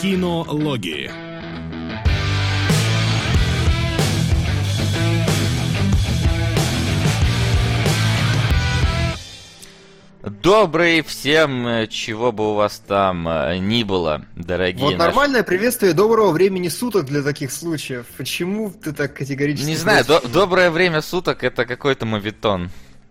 Кинологии. Добрый всем, э, чего бы у вас там э, ни было, дорогие Вот наши- нормальное приветствие доброго времени суток для таких случаев. Почему ты так категорически... Не знаю, до- доброе время суток это какой-то мовитон.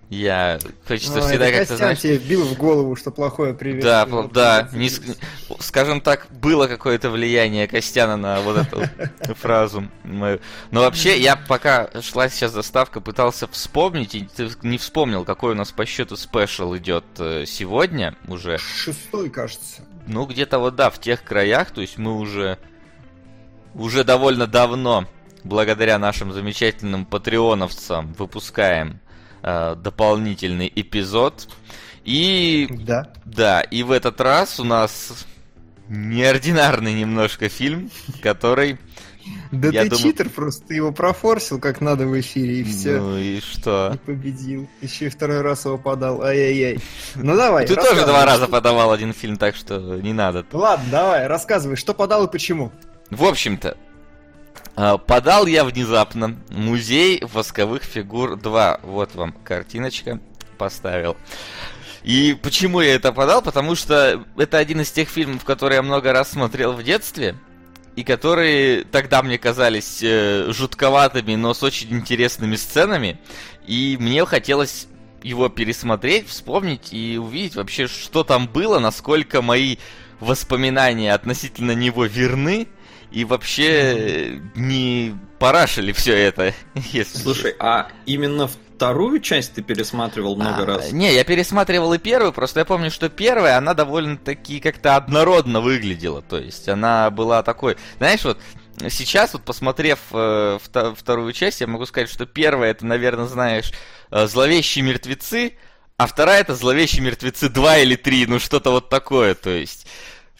Я хочется Ой, всегда как-то, Костян знаешь... тебе вбил в голову, что плохое приветствие. Да, Вот да, не ск- скажем так, было какое-то влияние Костяна на вот эту фразу мою. Но вообще, я пока шла сейчас заставка, пытался вспомнить, и ты не вспомнил, какой у нас по счету спешл идет э, сегодня уже. Шестой, кажется. Ну, где-то вот, да, в тех краях, то есть мы уже, уже довольно давно, благодаря нашим замечательным патреоновцам, выпускаем э, дополнительный эпизод. И, Да. да, и в этот раз у нас неординарный немножко фильм, который... Да Я ты думаю- читер просто, ты его профорсил как надо в эфире, и все. Ну и что? И победил. Еще и второй раз его подал. Ай-яй-яй. Ну давай, Ты тоже два раза подавал один фильм, так что не надо. Ладно, давай, рассказывай, что подал и почему. В общем-то, подал я внезапно музей восковых фигур 2. Вот вам картиночка поставил. И почему я это подал? Потому что это один из тех фильмов, которые я много раз смотрел в детстве, и которые тогда мне казались э, жутковатыми, но с очень интересными сценами. И мне хотелось его пересмотреть, вспомнить и увидеть вообще, что там было, насколько мои воспоминания относительно него верны, и вообще э, не парашили все это. Если... Слушай, а именно вторую часть ты пересматривал много А, раз? Не, я пересматривал и первую, просто я помню, что первая, она довольно-таки как-то однородно выглядела. То есть она была такой, знаешь, вот сейчас вот посмотрев э, вто- вторую часть, я могу сказать, что первая это, наверное, знаешь, э, зловещие мертвецы, а вторая это зловещие мертвецы 2 или 3, ну что-то вот такое, то есть.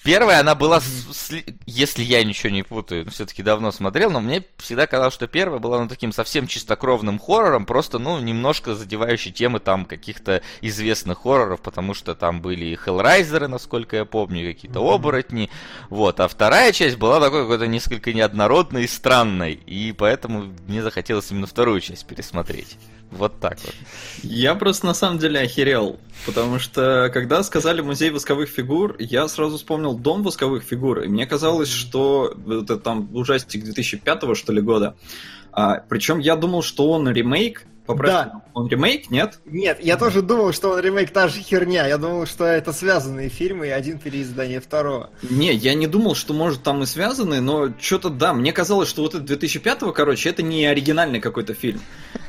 Первая, она была, с- если я ничего не путаю, все-таки давно смотрел, но мне всегда казалось, что первая была ну, таким совсем чистокровным хоррором, просто, ну, немножко задевающей темы там каких-то известных хорроров, потому что там были и хеллрайзеры, насколько я помню, какие-то оборотни, вот. А вторая часть была такой какой-то несколько неоднородной и странной, и поэтому мне захотелось именно вторую часть пересмотреть. Вот так вот. Я просто на самом деле охерел, потому что когда сказали музей восковых фигур, я сразу вспомнил дом восковых фигур, и мне казалось, что это там ужастик 2005 что ли года. А, причем я думал, что он ремейк. Поправь Да. Он ремейк, нет? Нет, я тоже думал, что он ремейк та же херня. Я думал, что это связанные фильмы и один переиздание второго. Не, я не думал, что может там и связаны, но что-то да, мне казалось, что вот это 2005-го, короче, это не оригинальный какой-то фильм.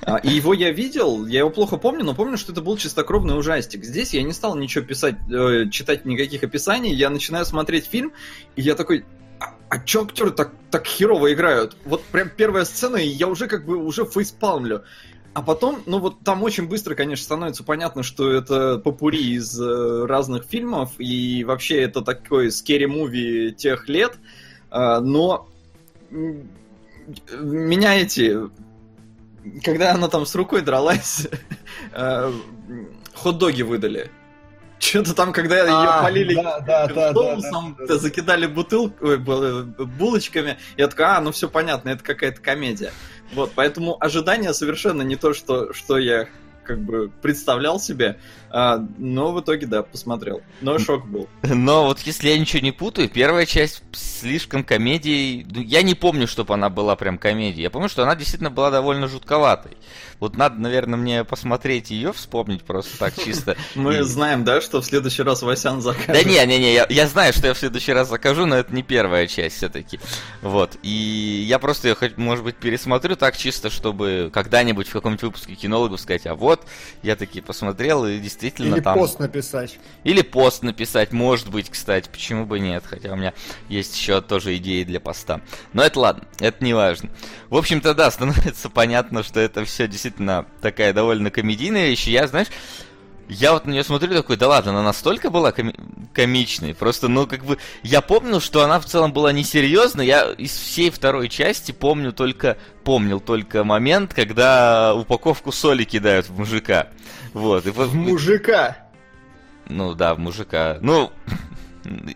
А, И его я видел, я его плохо помню, но помню, что это был чистокровный ужастик. Здесь я не стал ничего писать, э, читать никаких описаний, я начинаю смотреть фильм, и я такой, а, а чё актеры так, так херово играют? Вот прям первая сцена, и я уже как бы уже фейспалмлю. А потом, ну вот там очень быстро, конечно, становится понятно, что это попури из э, разных фильмов, и вообще это такой скери-муви тех лет, А, но меня эти... Когда она там с рукой дралась, э, хот-доги выдали. Что-то там, когда ее А, полили да, да, соусом, да, да, да. закидали бутылку, ой, бу- булочками, я такой, а, ну все понятно, это какая-то комедия. Вот, поэтому ожидания совершенно не то, что, что я как бы представлял себе, а, но в итоге, да, посмотрел. Но шок был. Но вот если я ничего не путаю, первая часть слишком комедией... ну, Я не помню, чтобы она была прям комедией. Я помню, что она действительно была довольно жутковатой. Вот надо, наверное, мне посмотреть ее, вспомнить просто так чисто. Мы знаем, да, что в следующий раз Васян закажет. Да не, не, не, я, знаю, что я в следующий раз закажу, но это не первая часть все-таки. Вот. И я просто ее, может быть, пересмотрю так чисто, чтобы когда-нибудь в каком-нибудь выпуске кинологов сказать, а вот, я таки посмотрел, и действительно Или там... пост написать. Или пост написать, может быть, кстати, почему бы нет, хотя у меня есть еще тоже идеи для поста. Но это ладно, это не важно. В общем-то, да, становится понятно, что это все действительно такая довольно комедийная вещь. Я, знаешь, я вот на нее смотрю такой, да ладно, она настолько была коми- комичной. Просто, ну, как бы, я помнил, что она в целом была несерьезной. Я из всей второй части помню только, помнил только момент, когда упаковку соли кидают в мужика. Вот. И вот- В мужика. ну да, в мужика. Ну,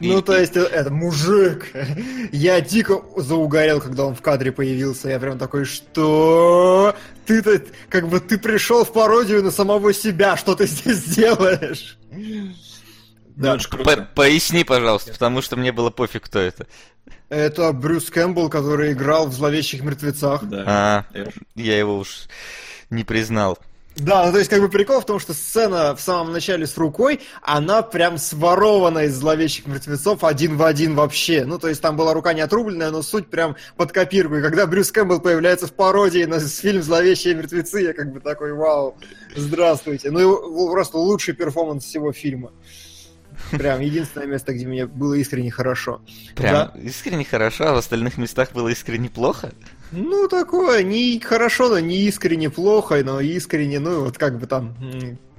Ну, то есть, э, это мужик. Я дико заугорел, когда он в кадре появился. Я прям такой, что? Ты-то, как бы, ты пришел в пародию на самого себя. Что ты здесь делаешь? Да, по поясни, пожалуйста, потому что мне было пофиг, кто это. Это Брюс Кэмпбелл, который играл в «Зловещих мертвецах». Да. А, я его уж не признал. Да, ну то есть как бы прикол в том, что сцена в самом начале с рукой, она прям сворована из зловещих мертвецов один в один вообще. Ну то есть там была рука не отрубленная, но суть прям под копирку. И когда Брюс Кэмпбелл появляется в пародии на фильм «Зловещие мертвецы», я как бы такой, вау, здравствуйте. Ну просто лучший перформанс всего фильма. Прям единственное место, где мне было искренне хорошо. Прям да? искренне хорошо, а в остальных местах было искренне плохо? Ну, такое, не хорошо, но не искренне плохо, но искренне, ну, вот как бы там,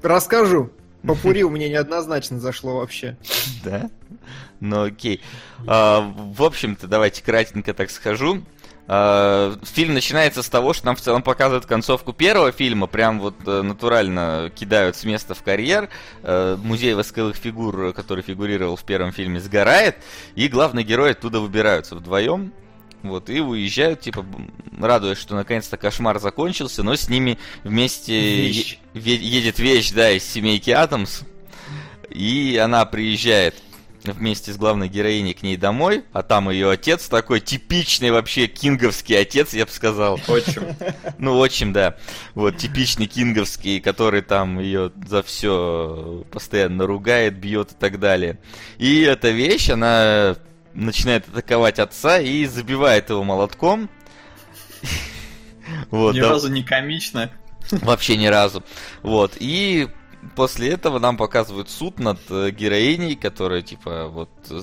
расскажу. Попури у меня неоднозначно зашло вообще. Да? Ну окей. А, в общем-то, давайте кратенько так схожу. А, фильм начинается с того, что нам в целом показывают концовку первого фильма, прям вот э, натурально кидают с места в карьер. Э, музей восковых фигур, который фигурировал в первом фильме, сгорает, и главные герои оттуда выбираются вдвоем. Вот, и уезжают, типа, радуясь, что наконец-то кошмар закончился, но с ними вместе вещь. едет вещь, да, из семейки Атомс. И она приезжает вместе с главной героиней к ней домой, а там ее отец такой типичный вообще кинговский отец, я бы сказал. Отчим. Ну, отчим, да. Вот, типичный кинговский, который там ее за все постоянно ругает, бьет и так далее. И эта вещь, она начинает атаковать отца и забивает его молотком. Вот, Ни да. разу не комично. Вообще ни разу. Вот. И после этого нам показывают суд над э, героиней, которая, типа, вот э,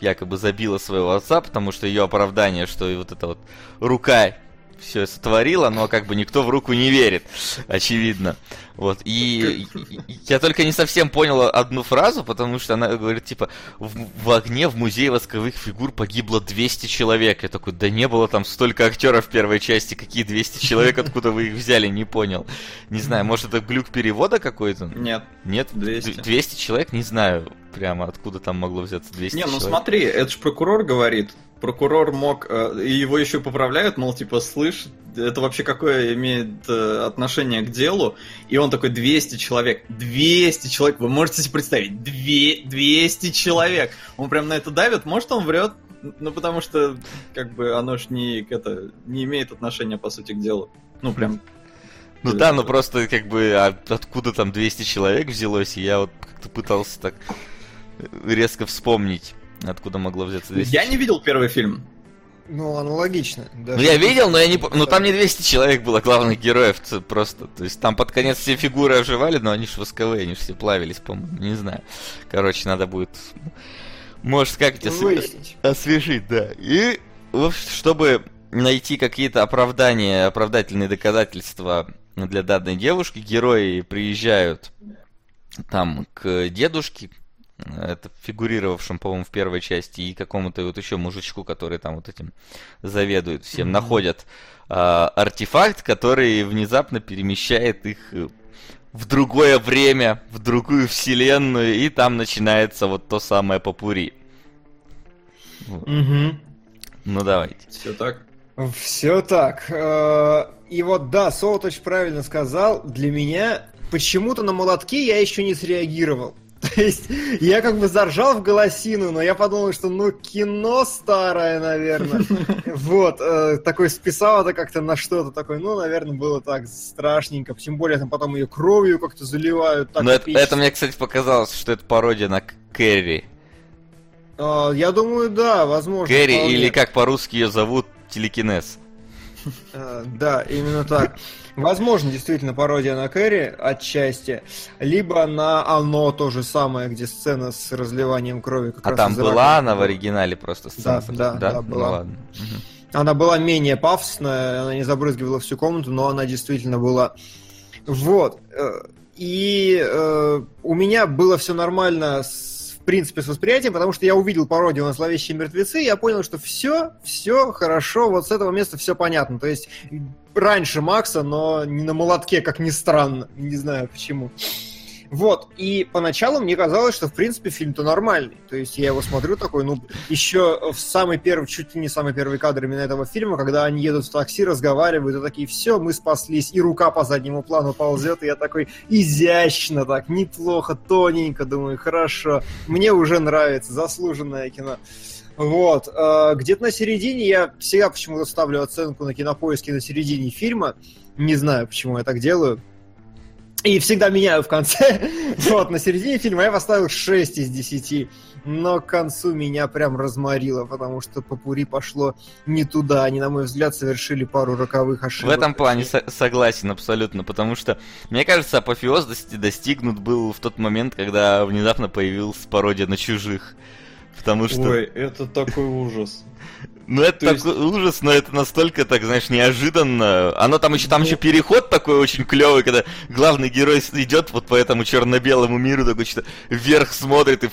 якобы забила своего отца, потому что ее оправдание, что вот эта вот рука все сотворила, но как бы никто в руку не верит, очевидно. Вот, и, я только не совсем понял одну фразу, потому что она говорит, типа, в, в огне в музее восковых фигур погибло 200 человек. Я такой, да не было там столько актеров в первой части, какие 200 человек, откуда вы их взяли, не понял. Не знаю, может это глюк перевода какой-то? Нет. Нет? 200. 200 человек, не знаю прямо откуда там могло взяться 200 Не, ну человек. смотри, это же прокурор говорит, прокурор мог, э, и его еще поправляют, мол, типа, слышь, это вообще какое имеет э, отношение к делу? И он такой, 200 человек, 200 человек, вы можете себе представить, 200 человек. Он прям на это давит, может он врет, ну потому что, как бы, оно ж не, это, не имеет отношения, по сути, к делу. Ну, прям ну да, ну просто как бы а откуда там 200 человек взялось, и я вот как-то пытался так резко вспомнить. Откуда могло взяться 200 Я не видел первый фильм. Ну, аналогично. Даже ну, я видел, но я не... Ну, там не 200 человек было главных героев просто. То есть там под конец все фигуры оживали, но они же восковые, они же все плавились, по-моему. Не знаю. Короче, надо будет... Может, как то Выяснить. освежить, да. И, чтобы найти какие-то оправдания, оправдательные доказательства для данной девушки, герои приезжают там к дедушке, это фигурировавшим, по-моему, в первой части, и какому-то вот еще мужичку, который там вот этим заведует всем, mm-hmm. находят э, артефакт, который внезапно перемещает их э, в другое время, в другую вселенную, и там начинается вот то самое попури. Вот. Mm-hmm. Ну давайте. Все так. Все так. Э, и вот да, Солоточ правильно сказал, для меня почему-то на молотке я еще не среагировал. То есть я как бы заржал в голосину, но я подумал, что ну кино старое, наверное. Вот, э, такой списал это как-то на что-то такое, ну, наверное, было так страшненько. Тем более там потом ее кровью как-то заливают. Так но это, это мне, кстати, показалось, что это пародия на Кэрри. Uh, я думаю, да, возможно. Кэрри, вполне. или как по-русски ее зовут, телекинез. Uh, да, именно так. Возможно, действительно, пародия на Кэрри отчасти, либо на Оно то же самое, где сцена с разливанием крови. Как а там была она в оригинале просто сцена? Да, да, да, была. Ну, ладно. Она была менее пафосная, она не забрызгивала всю комнату, но она действительно была. Вот. Э, и э, у меня было все нормально с в принципе, с восприятием, потому что я увидел пародию на «Зловещие мертвецы», и я понял, что все, все хорошо, вот с этого места все понятно. То есть раньше Макса, но не на молотке, как ни странно. Не знаю почему. Вот, и поначалу мне казалось, что, в принципе, фильм-то нормальный. То есть я его смотрю такой, ну, еще в самый первый, чуть ли не самый первый кадр именно этого фильма, когда они едут в такси, разговаривают, и такие, все, мы спаслись, и рука по заднему плану ползет, и я такой, изящно так, неплохо, тоненько, думаю, хорошо, мне уже нравится, заслуженное кино. Вот. Э, где-то на середине я всегда почему-то ставлю оценку на кинопоиске на середине фильма. Не знаю, почему я так делаю. И всегда меняю в конце. вот, на середине фильма я поставил 6 из 10. Но к концу меня прям разморило, потому что Попури пошло не туда. Они, на мой взгляд, совершили пару роковых ошибок. В этом плане со- согласен абсолютно, потому что, мне кажется, апофеоз достигнут был в тот момент, когда внезапно появилась пародия на чужих. Потому что... Ой, это такой ужас. Ну, это То такой есть... ужас, но это настолько, так, знаешь, неожиданно. Оно там еще, там ну... еще переход такой очень клевый, когда главный герой идет вот по этому черно-белому миру, такой что вверх смотрит и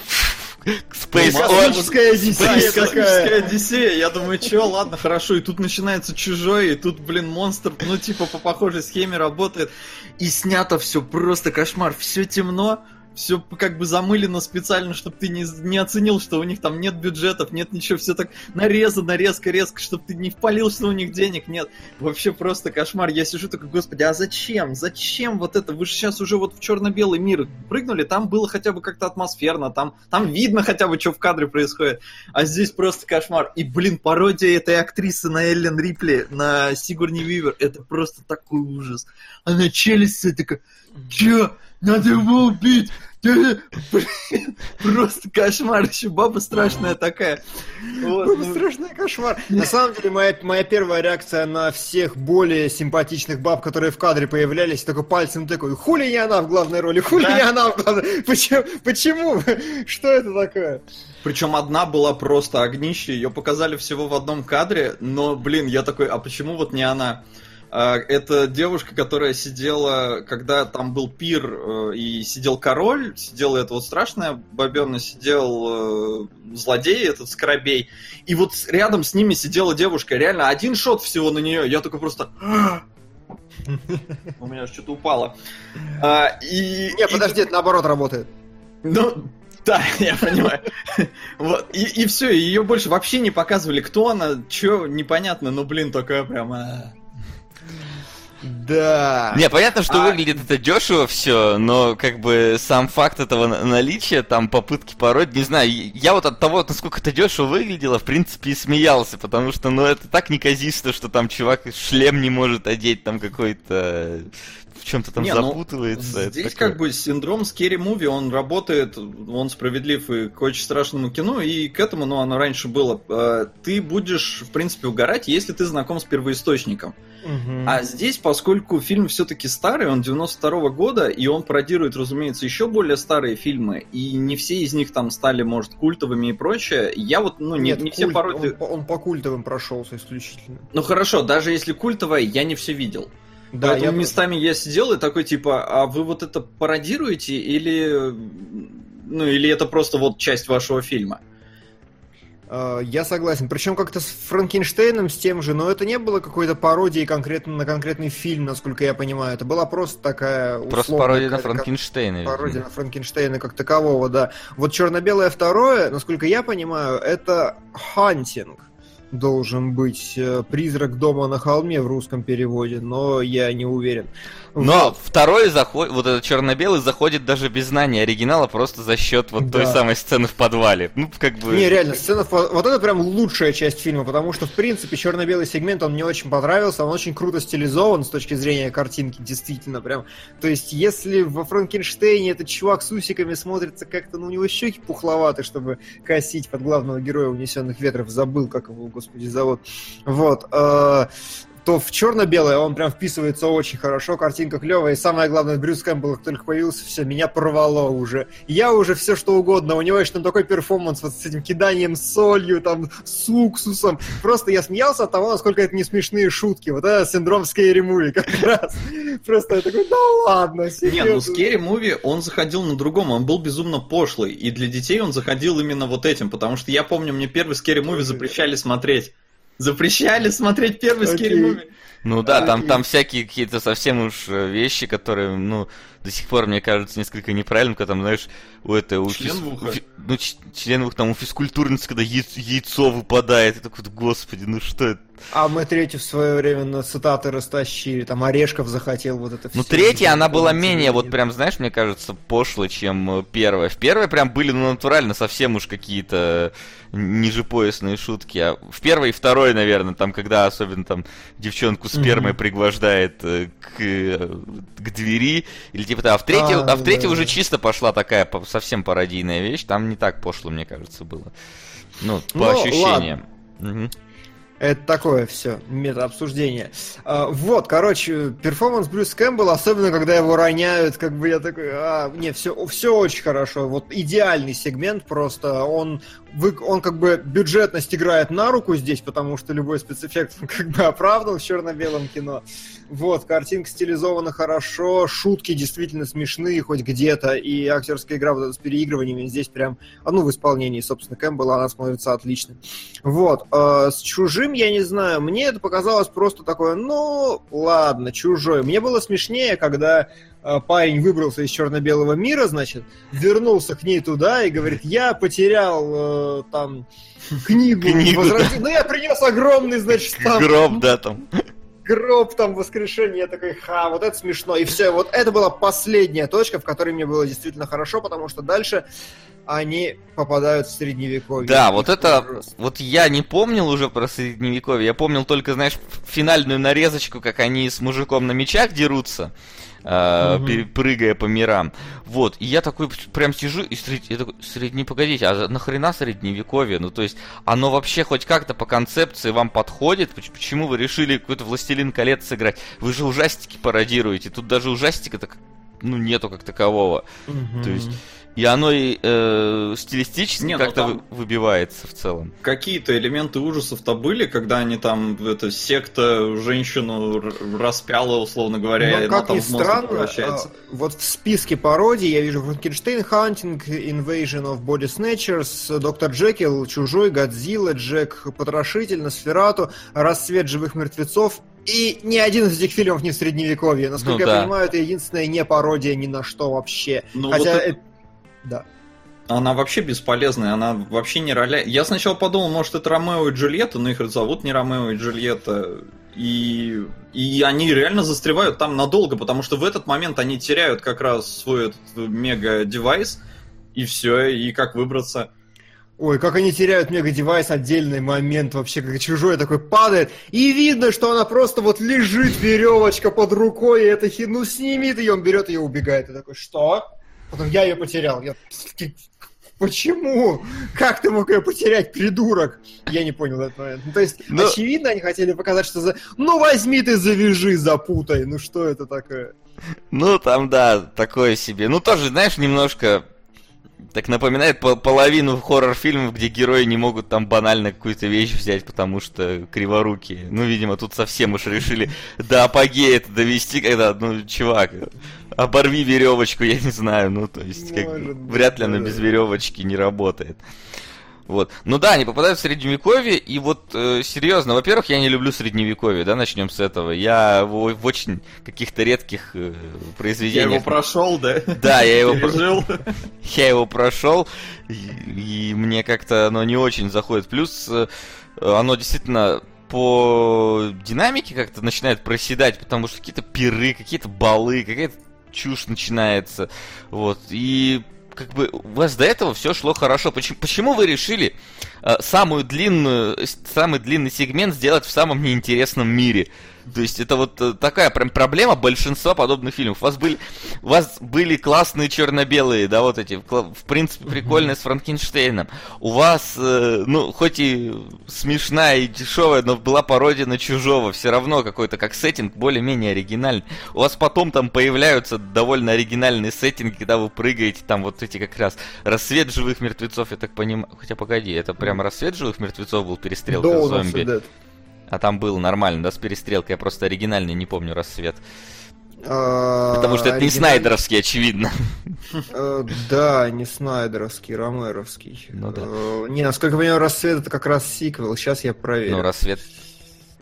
Space Космическая Одиссея Космическая Одиссея. Я думаю, что, ладно, хорошо. И тут начинается чужой, и тут, блин, монстр, ну, типа, по похожей схеме работает. И снято все просто кошмар. Все темно, все как бы замылено специально, чтобы ты не, не оценил, что у них там нет бюджетов, нет ничего, все так нарезано резко-резко, чтобы ты не впалил, что у них денег нет. Вообще просто кошмар. Я сижу такой, господи, а зачем? Зачем вот это? Вы же сейчас уже вот в черно-белый мир прыгнули, там было хотя бы как-то атмосферно, там, там видно хотя бы, что в кадре происходит. А здесь просто кошмар. И, блин, пародия этой актрисы на Эллен Рипли, на Сигурни Вивер, это просто такой ужас. Она челюсть такая, чё? Надо его убить! Блин, просто кошмар, еще баба страшная такая. Вот, баба ну... страшная кошмар. На самом деле, моя, моя первая реакция на всех более симпатичных баб, которые в кадре появлялись, только пальцем такой, хули не она в главной роли, хули да? не она в главной Почему? Почему? Что это такое? Причем одна была просто огнище, ее показали всего в одном кадре, но, блин, я такой, а почему вот не она? А, это девушка, которая сидела, когда там был пир э, и сидел король, сидела эта вот страшная бабена, сидел э, злодей, этот скоробей, и вот рядом с ними сидела девушка, реально один шот всего на нее, я такой просто... У меня что-то упало. А, и, Не, подожди, это наоборот работает. Ну, да, я понимаю. Вот. И, и все, ее больше вообще не показывали, кто она, что, непонятно, но, блин, такая прямо... Да. Не, понятно, что а... выглядит это дешево все, но как бы сам факт этого наличия, там попытки пороть, не знаю, я вот от того, насколько это дешево выглядело, в принципе, и смеялся, потому что, ну, это так неказисто, что там чувак шлем не может одеть, там какой-то в чем-то там не, ну, запутывается. Ну, здесь такое... как бы синдром Scary Movie, он работает, он справедлив и к очень страшному кино, и к этому, ну, оно раньше было. А, ты будешь, в принципе, угорать, если ты знаком с первоисточником. Угу. А здесь, поскольку фильм все-таки старый, он 92 -го года, и он пародирует, разумеется, еще более старые фильмы, и не все из них там стали, может, культовыми и прочее, я вот, ну, не, Нет, не культ, все пародии... Он, он по культовым прошелся исключительно. Ну хорошо, даже если культовая, я не все видел. Да, Поэтому я местами тоже. я сидел и такой, типа, а вы вот это пародируете или... Ну, или это просто вот часть вашего фильма? А, я согласен. Причем как-то с Франкенштейном, с тем же, но это не было какой-то пародией конкретно на конкретный фильм, насколько я понимаю. Это была просто такая Просто пародия на Франкенштейна. Пародия на Франкенштейна как такового, да. Вот черно-белое второе, насколько я понимаю, это хантинг должен быть э, «Призрак дома на холме» в русском переводе, но я не уверен. Но вот. второй заход, вот этот черно-белый заходит даже без знания оригинала, просто за счет вот да. той самой сцены в подвале. Ну, как бы... Не, реально, сцена в Вот это прям лучшая часть фильма, потому что, в принципе, черно-белый сегмент, он мне очень понравился, он очень круто стилизован с точки зрения картинки, действительно, прям. То есть, если во Франкенштейне этот чувак с усиками смотрится как-то, ну, у него щеки пухловаты, чтобы косить под главного героя «Унесенных ветров», забыл, как его, господи, зовут. Вот. То в черно-белое он прям вписывается очень хорошо, картинка клевая, и самое главное, Брюс Кэмпбелл только появился, все, меня порвало уже. Я уже все что угодно, у него еще там такой перформанс вот с этим киданием солью, там, с уксусом. Просто я смеялся от того, насколько это не смешные шутки. Вот это синдром Scary Movie как раз. Просто я такой, да ладно, серьезно. Не, ну Scary Movie, он заходил на другом, он был безумно пошлый, и для детей он заходил именно вот этим, потому что я помню, мне первый Scary Movie запрещали смотреть. Запрещали смотреть первый okay. Scary Movie. Ну да, там, там всякие какие-то совсем уж э, вещи, которые, ну, до сих пор, мне кажется, несколько неправильным, когда там, знаешь, у этой... У Член в ухо. фи- ну, ч- член в ухо, там у физкультурницы, когда яй- яйцо выпадает, и такой, господи, ну что это? А мы третью в свое время на цитаты растащили, там Орешков захотел вот это Ну, всё. третья, она была менее, вот прям, знаешь, мне кажется, пошлой, чем э, первая. В первой прям были, ну, натурально, совсем уж какие-то ниже поясные шутки. А в первой и второй, наверное, там, когда особенно там девчонку спермой Мгм. пригвождает э, к, э, к двери, или типа того. А в третьей, А, а, в третьей да, уже да. чисто пошла такая совсем пародийная вещь. Там не так пошло, мне кажется, было. Ну, по Ну, ощущениям. Мгм. Это такое все, мета-обсуждение. А, вот, короче, перформанс Брюс Кэмпбелл, особенно когда его роняют, как бы я такой, а, не, все, все очень хорошо. Вот идеальный сегмент просто. Он, вы, он как бы бюджетность играет на руку здесь, потому что любой спецэффект он как бы оправдан в черно-белом кино. Вот, картинка стилизована хорошо, шутки действительно смешные хоть где-то, и актерская игра вот эта с переигрываниями здесь прям, ну, в исполнении, собственно, Кэмпбелла, она смотрится отлично. Вот, э, с чужим, я не знаю, мне это показалось просто такое, ну, ладно, чужой. Мне было смешнее, когда э, парень выбрался из черно-белого мира, значит, вернулся к ней туда и говорит, я потерял э, там книгу, Книгу, возрождения». Ну, я принес огромный, значит, там Гроб, да, там. гроб там воскрешение, я такой, ха, вот это смешно. И все, вот это была последняя точка, в которой мне было действительно хорошо, потому что дальше они попадают в средневековье. Да, вот это, просто- вот я не помнил уже про средневековье, я помнил только, знаешь, финальную нарезочку, как они с мужиком на мечах дерутся, э, пере- прыгая по мирам. Вот, и я такой прям сижу и сред... я такой, средне, погодите, а нахрена средневековье? Ну, то есть, оно вообще хоть как-то по концепции вам подходит? Поч- Почему вы решили какой-то Властелин колец сыграть? Вы же ужастики пародируете, тут даже ужастика так, ну, нету как такового. Мгм. то есть, И оно и э, стилистически Не, ну как-то там- вы- выбивается в целом. Какие-то элементы ужасов-то были, когда они там, эта секта женщину распяла, условно говоря, Но, и она как там ни в странно, превращается. а, вот в списке пародий я вижу Франкенштейн Хантинг, Invasion of Body Snatchers, Доктор Джекил, Чужой, Годзилла, Джек Потрошитель, Носферату, Рассвет живых мертвецов. И ни один из этих фильмов не в средневековье. Насколько Ну я да. понимаю, это единственная не пародия ни на что вообще. Ну, Хотя вот это- это- Да. Она вообще бесполезная, она вообще не роля. Я сначала подумал, может, это Ромео и Джульетта, но их зовут не Ромео и Джульетта. И, и они реально застревают там надолго, потому что в этот момент они теряют как раз свой этот мега-девайс, и все, и как выбраться. Ой, как они теряют мега-девайс, отдельный момент вообще, как чужой такой падает, и видно, что она просто вот лежит, веревочка под рукой, и это хи- ну снимит ее, он берет ее, убегает, и такой, что? Потом я ее потерял, я... Почему? Как ты мог ее потерять, придурок? Я не понял этот момент. Ну, то есть, Ну- очевидно, они хотели показать, что за... Ну, возьми ты, завяжи, запутай. Ну, что это такое? Ну, там, да, такое себе. Ну, тоже, знаешь, немножко так напоминает по- половину хоррор-фильмов, где герои не могут там банально какую-то вещь взять, потому что криворукие. Ну, видимо, тут совсем уж решили до апогея это довести, когда, ну, чувак, оборви веревочку, я не знаю, ну, то есть, как, Может вряд ли она без веревочки не работает. Вот. Ну да, они попадают в средневековье, и вот э, серьезно, во-первых, я не люблю средневековье, да, начнем с этого. Я в, в очень каких-то редких э, Я произведениях. его прошел, да? Да, я его про- пережил. я его прошел, и, и мне как-то оно не очень заходит. Плюс э, оно действительно по динамике как-то начинает проседать, потому что какие-то пиры, какие-то балы, какая-то чушь начинается. Вот. И как бы у вас до этого все шло хорошо. Почему, почему вы решили э, самую длинную, самый длинный сегмент сделать в самом неинтересном мире? То есть это вот э, такая прям проблема большинства подобных фильмов. У вас были, у вас были классные черно-белые, да, вот эти, в принципе, прикольные с Франкенштейном. У вас, э, ну, хоть и смешная и дешевая, но была пародия на чужого. Все равно какой-то как сеттинг более-менее оригинальный. У вас потом там появляются довольно оригинальные сеттинги, когда вы прыгаете, там вот эти как раз рассвет живых мертвецов, я так понимаю. Хотя погоди, это прям рассвет живых мертвецов был перестрелка Dawn зомби. А там был нормально, да, с перестрелкой. Я просто оригинальный не помню рассвет. А, Потому что это не снайдеровский, очевидно. Э, Да, не снайдеровский, ромеровский. Ну да. Э, Не, насколько я понимаю, «Рассвет» это как раз сиквел, сейчас я проверю. Ну, рассвет.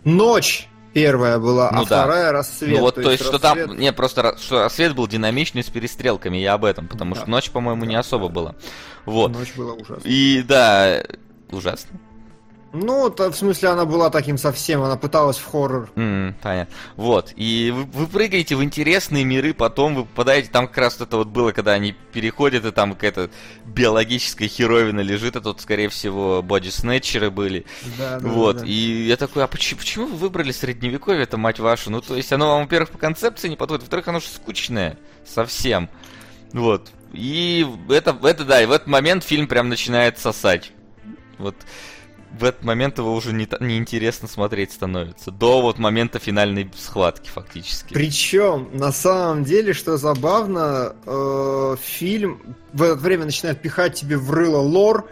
Ночь! Первая была, Ну а да. вторая рассвет. Ну вот, то есть, что рассвет- там, не, просто что рассвет был динамичный с перестрелками, я об этом, потому Да. что ночь, по-моему, не Да, особо да. была. Вот. Ночь была ужасна. И да, ужасно. Ну, то, в смысле, она была таким совсем, она пыталась в хоррор. М, понятно. Вот. И вы, вы прыгаете в интересные миры, потом вы попадаете, там как раз это вот было, когда они переходят, и там какая-то биологическая херовина лежит, а тут, скорее всего, боди-снетчеры были. Да, да, вот. да. И я такой, а почему, почему вы выбрали средневековье, это мать вашу? Ну, то есть оно вам, во-первых, по концепции не подходит, во-вторых, оно же скучное совсем. Вот. И это, это, да, и в этот момент фильм прям начинает сосать. Вот в этот момент его уже не, неинтересно смотреть становится. До вот момента финальной схватки, фактически. Причем, на самом деле, что забавно, э, фильм в это время начинает пихать тебе в рыло лор,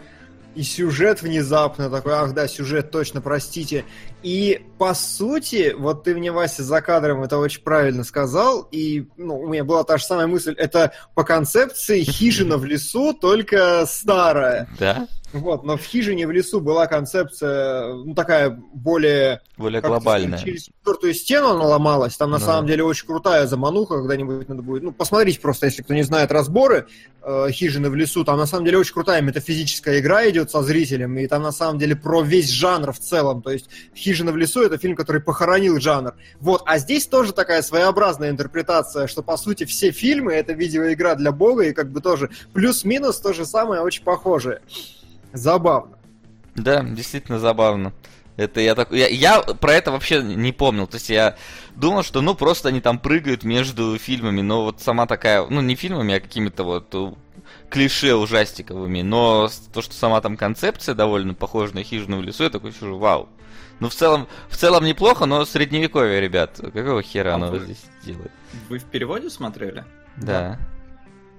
и сюжет внезапно такой, ах да, сюжет, точно, простите. И, по сути, вот ты мне, Вася, за кадром это очень правильно сказал, и ну, у меня была та же самая мысль, это по концепции хижина в лесу, только старая. Да? Вот, но в хижине в лесу была концепция, ну, такая более Более глобальная. сказать, Через четвертую стену она ломалась. Там на Да. самом деле очень крутая замануха, когда-нибудь надо будет. Ну, посмотрите просто, если кто не знает разборы э, хижины в лесу. Там на самом деле очень крутая метафизическая игра идет со зрителем, и там на самом деле про весь жанр в целом. То есть Хижина в лесу это фильм, который похоронил жанр. Вот, а здесь тоже такая своеобразная интерпретация, что по сути все фильмы это видеоигра для бога, и как бы тоже плюс-минус то же самое, очень похожее. Забавно. Да, действительно забавно. Это я так, я, я про это вообще не помнил. То есть я думал, что ну просто они там прыгают между фильмами, но вот сама такая, ну не фильмами, а какими-то вот клише ужастиковыми. Но то, что сама там концепция довольно похожа на хижину в лесу, я такой сижу, вау. Ну в целом, в целом неплохо, но средневековье, ребят. Какого хера А оно вы- здесь делает? Вы в переводе смотрели? Да.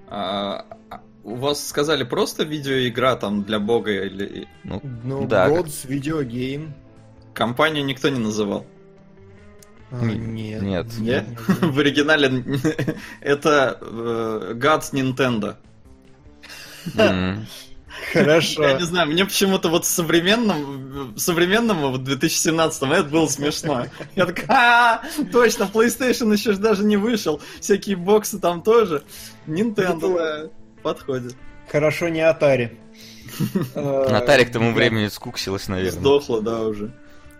А, а у вас сказали просто видеоигра там для бога или Ну, Ну, Да, God's Video Game. компанию никто не называл? А, Не- нет. нет. Нет? В оригинале это э, Gods Nintendo. Хорошо. Я не знаю, мне почему-то вот в современном, в современном вот 2017 это было смешно. Я такой, а точно, PlayStation еще ж даже не вышел, всякие боксы там тоже. Nintendo, подходит. Хорошо, не Atari. Э, Наталья к тому да. времени скуксилась, наверное. Сдохла, да, уже.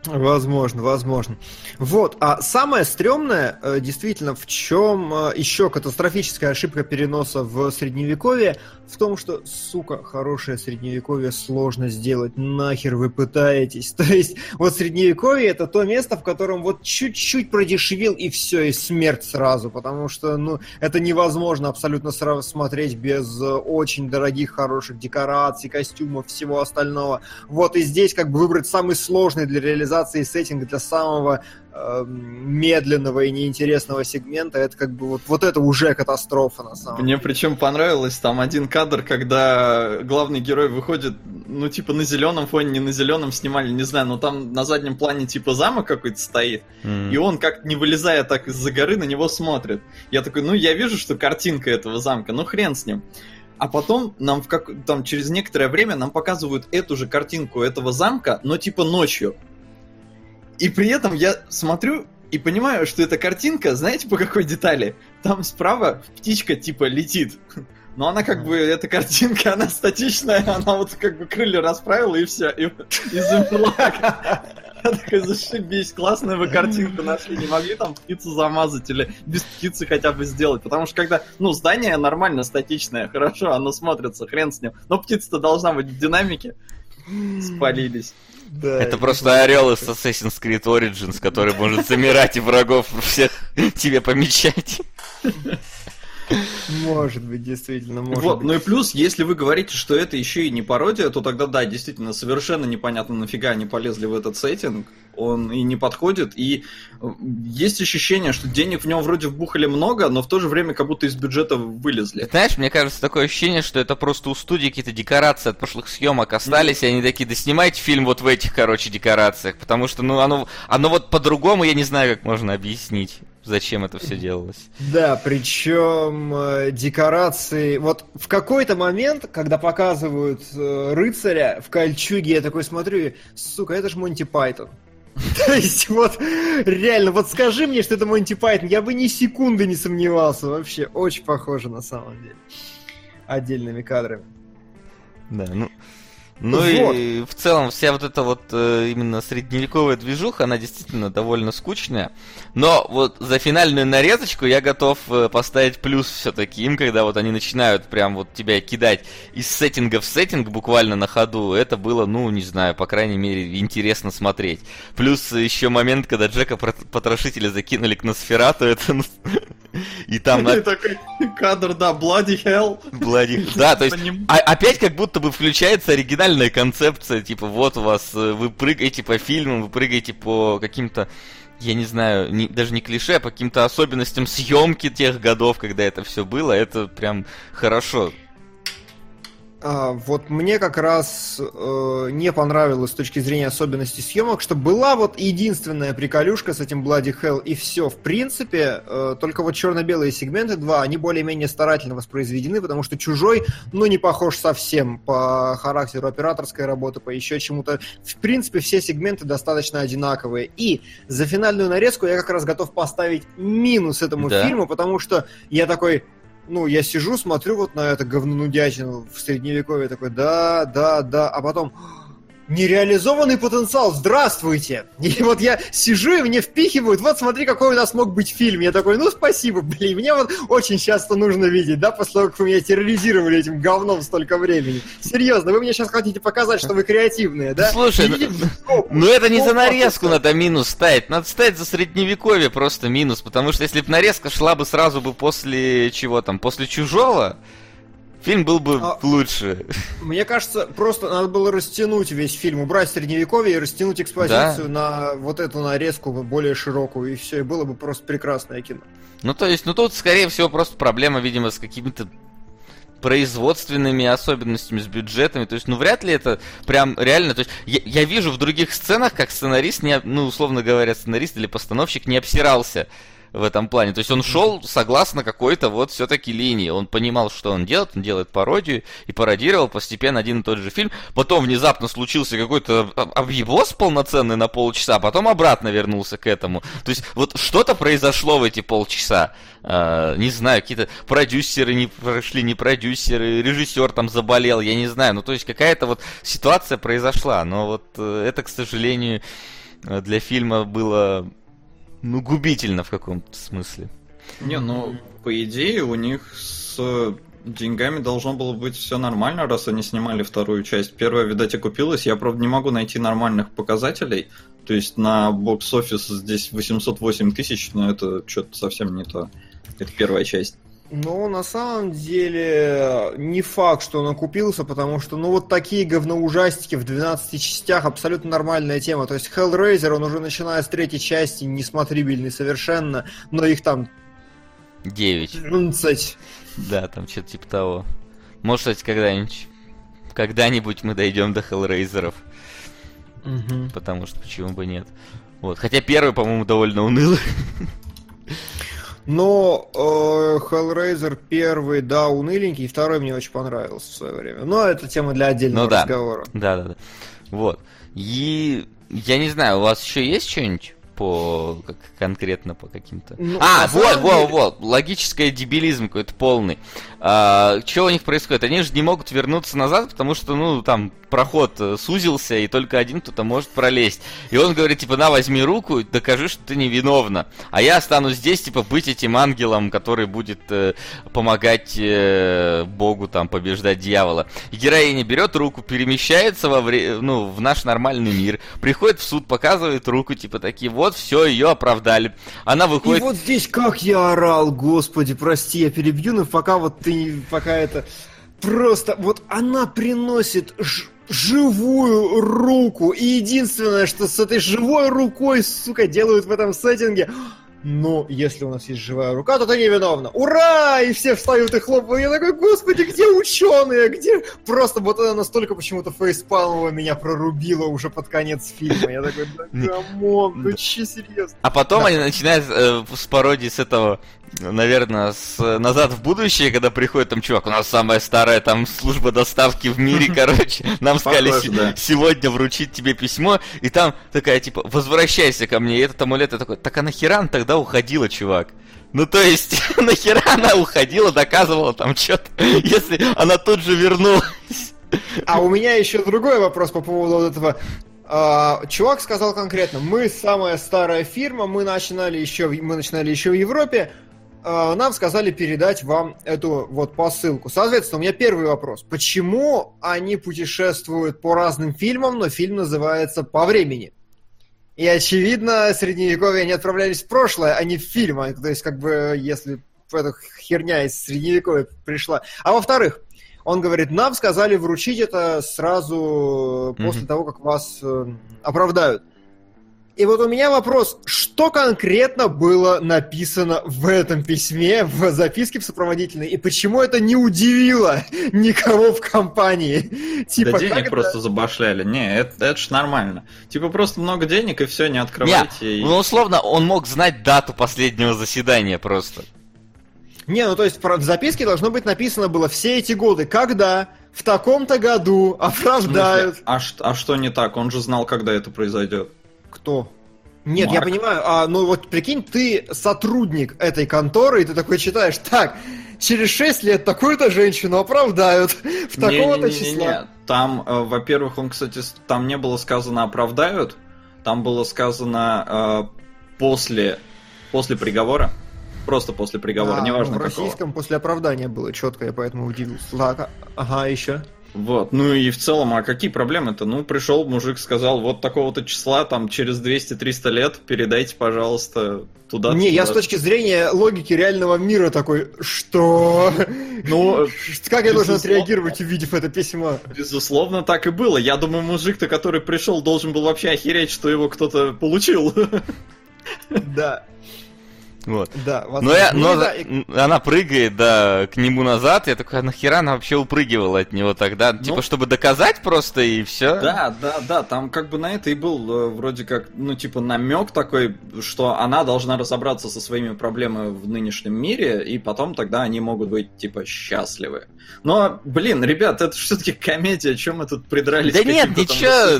Возможно, возможно. Вот, а самое стрёмное, э, действительно, в чем еще катастрофическая ошибка переноса в средневековье, в том, что, сука, хорошее средневековье сложно сделать, нахер вы пытаетесь. То есть, вот средневековье это то место, в котором вот чуть-чуть продешевил и все, и смерть сразу, потому что, ну, это невозможно абсолютно сразу смотреть без э, очень дорогих, хороших декораций, костюмов, всего остального. Вот и здесь как бы выбрать самый сложный для реализации сеттинг для самого э, медленного и неинтересного сегмента, это как бы вот, вот это уже катастрофа на самом Мне деле. причем понравилось там один кадр, когда главный герой выходит, ну, типа на зеленом фоне, не на зеленом снимали, не знаю, но там на заднем плане типа замок какой-то стоит, М. и он как не вылезая так из-за горы на него смотрит. Я такой, ну, я вижу, что картинка этого замка, ну, хрен с ним. А потом нам в как там через некоторое время нам показывают эту же картинку этого замка, но типа ночью. И при этом я смотрю и понимаю, что эта картинка, знаете, по какой детали? Там справа птичка типа летит. Но она как бы, эта картинка, она статичная, она вот как бы крылья расправила и все, и, и замерла. Я такой, зашибись, классную вы картинку нашли, не могли там птицу замазать или без птицы хотя бы сделать, потому что когда, ну, здание нормально статичное, хорошо, оно смотрится, хрен с ним, но птица-то должна быть в динамике, спалились. Да, Это просто орел из Assassin's Creed Origins, который может замирать и врагов всех тебе помечать. Может быть, действительно, может Вот, быть. ну и плюс, если вы говорите, что это еще и не пародия, то тогда да, действительно, совершенно непонятно, нафига они полезли в этот сеттинг, он и не подходит, и э, есть ощущение, что денег в нем вроде вбухали много, но в то же время как будто из бюджета вылезли. Знаешь, мне кажется, такое ощущение, что это просто у студии какие-то декорации от прошлых съемок остались, и они такие, да снимайте фильм вот в этих, короче, декорациях, потому что, ну, оно, оно вот по-другому, я не знаю, как можно объяснить, зачем это все делалось. Да, причем э, декорации. Вот в какой-то момент, когда показывают э, рыцаря в кольчуге, я такой смотрю, и, сука, это же Монти Пайтон. То есть вот реально, вот скажи мне, что это Монти Пайтон, я бы ни секунды не сомневался вообще. Очень похоже на самом деле. Отдельными кадрами. Да, ну... Ну вот. и в целом вся вот эта вот э, именно средневековая движуха, она действительно довольно скучная. Но вот за финальную нарезочку я готов э, поставить плюс все-таки им, когда вот они начинают прям вот тебя кидать из сеттинга в сеттинг буквально на ходу. Это было, ну, не знаю, по крайней мере, интересно смотреть. Плюс еще момент, когда Джека Потрошителя закинули к Носферату, это ну, и там... На... Такой кадр, да, Bloody Hell. Bloody... Да, то есть а, опять как будто бы включается оригинальная концепция, типа вот у вас, э, вы прыгаете по фильмам, вы прыгаете по каким-то я не знаю, не, даже не клише, а по каким-то особенностям съемки тех годов, когда это все было, это прям хорошо а, вот мне как раз э, не понравилось с точки зрения особенностей съемок, что была вот единственная приколюшка с этим Bloody Hell, и все. В принципе, э, только вот черно-белые сегменты два, они более-менее старательно воспроизведены, потому что чужой, ну, не похож совсем по характеру операторской работы, по еще чему-то. В принципе, все сегменты достаточно одинаковые. И за финальную нарезку я как раз готов поставить минус этому да. фильму, потому что я такой, ну, я сижу, смотрю вот на это говнонудятину в средневековье, такой, да, да, да, а потом, нереализованный потенциал, здравствуйте! И вот я сижу, и мне впихивают, вот смотри, какой у нас мог быть фильм. Я такой, ну спасибо, блин, мне вот очень часто нужно видеть, да, после того, как вы меня терроризировали этим говном столько времени. Серьезно, вы мне сейчас хотите показать, что вы креативные, да? Слушай, ну, ну это не за нарезку надо минус ставить, надо ставить за средневековье просто минус, потому что если бы нарезка шла бы сразу бы после чего там, после чужого, Фильм был бы а, лучше. Мне кажется, просто надо было растянуть весь фильм, убрать средневековье и растянуть экспозицию да. на вот эту нарезку более широкую, и все, и было бы просто прекрасное кино. Ну, то есть, ну тут, скорее всего, просто проблема, видимо, с какими-то производственными особенностями, с бюджетами. То есть, ну, вряд ли это прям реально... То есть, я, я вижу в других сценах, как сценарист, не, ну, условно говоря, сценарист или постановщик не обсирался в этом плане. То есть он шел согласно какой-то вот все-таки линии. Он понимал, что он делает, он делает пародию и пародировал постепенно один и тот же фильм. Потом внезапно случился какой-то объебос полноценный на полчаса, а потом обратно вернулся к этому. То есть вот что-то произошло в эти полчаса. Uh, не знаю, какие-то продюсеры не прошли, не продюсеры, режиссер там заболел, я не знаю. Ну, то есть какая-то вот ситуация произошла. Но вот uh, это, к сожалению, для фильма было ну, губительно в каком-то смысле. Не, ну, по идее, у них с деньгами должно было быть все нормально, раз они снимали вторую часть. Первая, видать, окупилась. Я, правда, не могу найти нормальных показателей. То есть на бокс-офис здесь 808 тысяч, но это что-то совсем не то. Это первая часть. Ну, на самом деле, не факт, что он окупился, потому что, ну, вот такие говноужастики в 12 частях абсолютно нормальная тема. То есть Hellraiser, он уже начиная с третьей части несмотрибельный совершенно, но их там... 9. 11. Да, там что-то типа того. Может, кстати, когда-нибудь... Когда-нибудь мы дойдем до Hellraiser'ов. Угу. Потому что почему бы нет. Вот. Хотя первый, по-моему, довольно унылый. Но э, Hellraiser первый, да, уныленький, второй мне очень понравился в свое время. Но это тема для отдельного ну, да. разговора. Да, да, да. Вот. И я не знаю, у вас еще есть что-нибудь? По как, конкретно по каким-то. Ну, а, вот, вот, вот, логическое дебилизм какой-то полный. А, что у них происходит? Они же не могут вернуться назад, потому что, ну, там проход э, сузился, и только один кто-то может пролезть. И он говорит, типа, на, возьми руку, докажи, что ты невиновна. А я останусь здесь, типа, быть этим ангелом, который будет э, помогать э, Богу, там, побеждать дьявола. И героиня берет руку, перемещается во вре... ну, в наш нормальный мир, приходит в суд, показывает руку, типа, такие, вот, все, ее оправдали. Она выходит... И вот здесь как я орал, господи, прости, я перебью, но пока вот ты, пока это... Просто вот она приносит живую руку. И единственное, что с этой живой рукой, сука, делают в этом сеттинге, но если у нас есть живая рука, то ты невиновна. Ура! И все встают и хлопают. Я такой, господи, где ученые? Где? Просто вот это настолько почему-то фейспалмово меня прорубило уже под конец фильма. Я такой, да come on, ну че серьезно? А потом да. они начинают э, с пародии с этого наверное, с назад в будущее, когда приходит там чувак, у нас самая старая там служба доставки в мире, короче, нам сказали сегодня вручить тебе письмо, и там такая типа, возвращайся ко мне, и этот амулет такой, так а нахера она тогда уходила, чувак? Ну то есть, нахера она уходила, доказывала там что-то, если она тут же вернулась. А у меня еще другой вопрос по поводу вот этого. А, чувак сказал конкретно, мы самая старая фирма, мы начинали еще, мы начинали еще в Европе, нам сказали передать вам эту вот посылку. Соответственно, у меня первый вопрос. Почему они путешествуют по разным фильмам, но фильм называется «По времени»? И, очевидно, средневековье они отправлялись в прошлое, а не в фильм. А, То есть, как бы, если эта херня из средневековья пришла. А во-вторых, он говорит, нам сказали вручить это сразу после Мгм. того, как вас э, оправдают. И вот у меня вопрос, что конкретно было написано в этом письме, в записке в сопроводительной, и почему это не удивило никого в компании? Типа, да денег это- просто забашляли. Не, это, это ж нормально. Типа просто много денег и все, не Не, открывайте. и- ну условно, он мог знать дату последнего заседания просто. Не, ну то есть про- в записке должно быть написано было все эти годы, когда в таком-то году оправдают. А, ш- а что не так? Он же знал, когда это произойдет. Кто? Нет, я Марк. понимаю, а ну вот прикинь, ты сотрудник этой конторы, и ты такой читаешь, так, через 6 лет такую-то женщину оправдают в такого-то числа. Там, э, во-первых, он, кстати, там не было сказано оправдают, там было сказано э, после, после приговора. Просто после приговора, А, неважно ну, в какого. российском после оправдания было четко, я поэтому удивился. Ладно, ага, еще. Вот, ну и в целом, а какие проблемы-то? Ну, пришел мужик, сказал, вот такого-то числа, там, через 200-300 лет передайте, пожалуйста, туда Не, я с точки зрения логики реального мира такой, что? Ну, как я должен отреагировать, увидев это письмо? Безусловно, так и было. Я думаю, мужик-то, который пришел, должен был вообще охереть, что его кто-то получил. Да, Вот. да. Но, я, Ну, но да, за- и- она прыгает, да, к нему назад. Я такой, а нахера она вообще упрыгивала от него тогда? Ну. Типа, чтобы доказать просто и все? Да, да, да, там как бы на это и был э, вроде как, ну, типа, намек такой, что она должна разобраться со своими проблемами в нынешнем мире, и потом тогда они могут быть, типа, счастливы. Но, блин, ребят, это все-таки комедия, чем мы тут придрались? Да нет, ничего.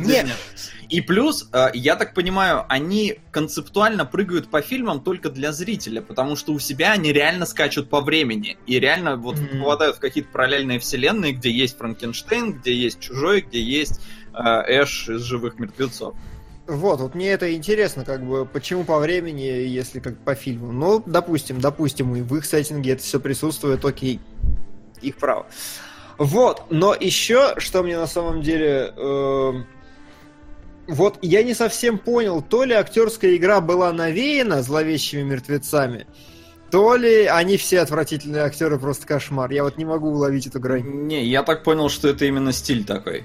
И плюс, э, я так понимаю, они концептуально прыгают по фильмам только для зрителя, потому что у себя они реально скачут по времени. И реально вот Мгм. попадают в какие-то параллельные вселенные, где есть Франкенштейн, где есть Чужой, где есть э, Эш из живых мертвецов. Вот, вот мне это интересно, как бы, почему по времени, если как по фильму. Ну, допустим, допустим, и в их сеттинге это все присутствует, окей, их право. Вот, но еще, что мне на самом деле... эм, вот я не совсем понял, то ли актерская игра была навеяна зловещими мертвецами, то ли они все отвратительные актеры, просто кошмар. Я вот не могу уловить эту грань. Не, я так понял, что это именно стиль такой.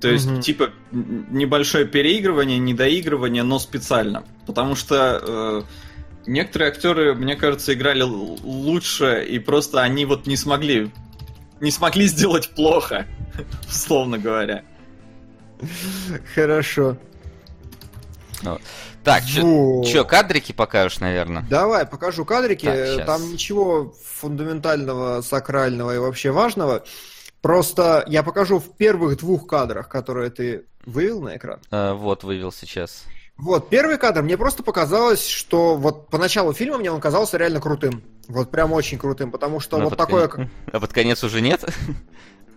То есть, Мгм. типа, небольшое переигрывание, недоигрывание, но специально. Потому что э, некоторые актеры, мне кажется, играли лучше, и просто они вот не смогли не смогли сделать плохо, условно говоря. Хорошо. Так, Вот. что, кадрики покажешь, наверное? Давай, покажу кадрики. Так. Там ничего фундаментального, сакрального и вообще важного. Просто я покажу в первых двух кадрах, которые ты вывел на экран. Э, вот, вывел сейчас. Вот, первый кадр, мне просто показалось, что вот по началу фильма мне он казался реально крутым. Вот прям очень крутым, потому что Ну, вот под такое... конец- А под конец уже нет?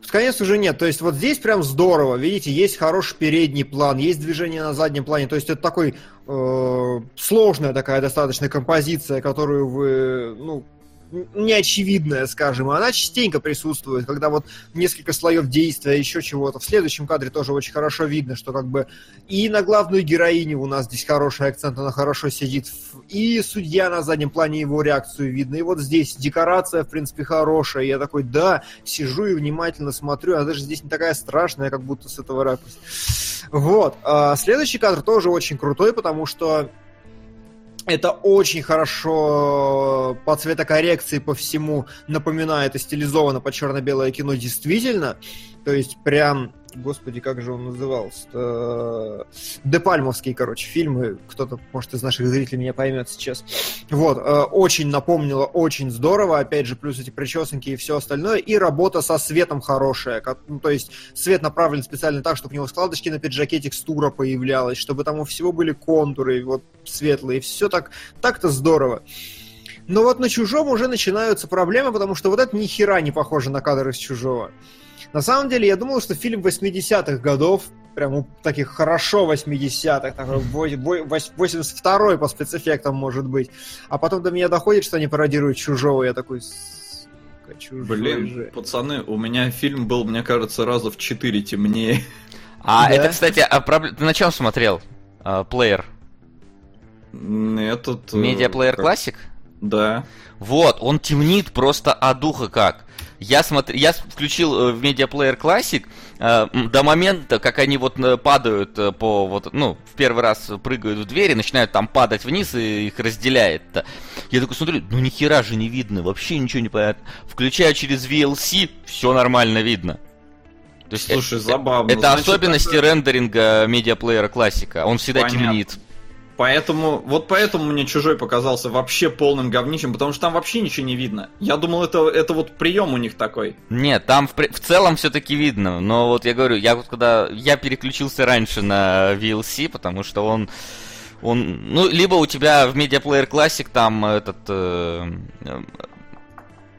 Под конец уже нет. То есть вот здесь прям здорово. Видите, есть хороший передний план, есть движение на заднем плане. То есть это такой э, сложная такая достаточно композиция, которую вы, ну, неочевидная, скажем, она частенько присутствует, когда вот несколько слоев действия, еще чего-то. В следующем кадре тоже очень хорошо видно, что как бы и на главную героиню у нас здесь хороший акцент, она хорошо сидит, в- и судья на заднем плане его реакцию видно, и вот здесь декорация, в принципе, хорошая. Я такой, да, сижу и внимательно смотрю, а даже здесь не такая страшная, как будто с этого ракурса. Вот. А следующий кадр тоже очень крутой, потому что это очень хорошо по цветокоррекции, по всему напоминает и стилизовано под черно-белое кино действительно. То есть прям Господи, как же он назывался? Депальмовские, короче, фильмы. Кто-то, может, из наших зрителей меня поймет сейчас. Вот, э, очень напомнило, очень здорово. Опять же, плюс эти причесанки и все остальное. И работа со светом хорошая. Ну, то есть свет направлен специально так, чтобы у него складочки на пиджаке текстура появлялась, чтобы там у всего были контуры вот светлые. Все так, так-то здорово. Но вот на чужом уже начинаются проблемы, потому что вот это ни хера не похоже на кадры из чужого. На самом деле, я думал, что фильм 80-х годов, прям таких хорошо 80-х, такой 82-й по спецэффектам может быть. А потом до меня доходит, что они пародируют чужого, я такой, чужой Блин, же. пацаны, у меня фильм был, мне кажется, раза в 4 темнее. А да? это, кстати, а проб... ты на чем смотрел? Плеер? Этот... Медиаплеер классик? Да. Вот, он темнит просто от духа как. Я, смотр... я включил э, в Media Player Classic э, до момента, как они вот э, падают э, по вот, ну, в первый раз прыгают в двери, начинают там падать вниз и их разделяет. -то. Я такой смотрю, ну ни хера же не видно, вообще ничего не понятно. Включаю через VLC, все нормально видно. То есть Слушай, это, забавно. Это Значит, особенности это... рендеринга медиаплеера классика. Он всегда Понятно. темнит. Поэтому, вот поэтому мне чужой показался вообще полным говнищем, потому что там вообще ничего не видно. Я думал, это, это вот прием у них такой. Нет, там в, в целом все-таки видно. Но вот я говорю, я вот когда я переключился раньше на VLC, потому что он он, ну, либо у тебя в Media Player Classic там этот э,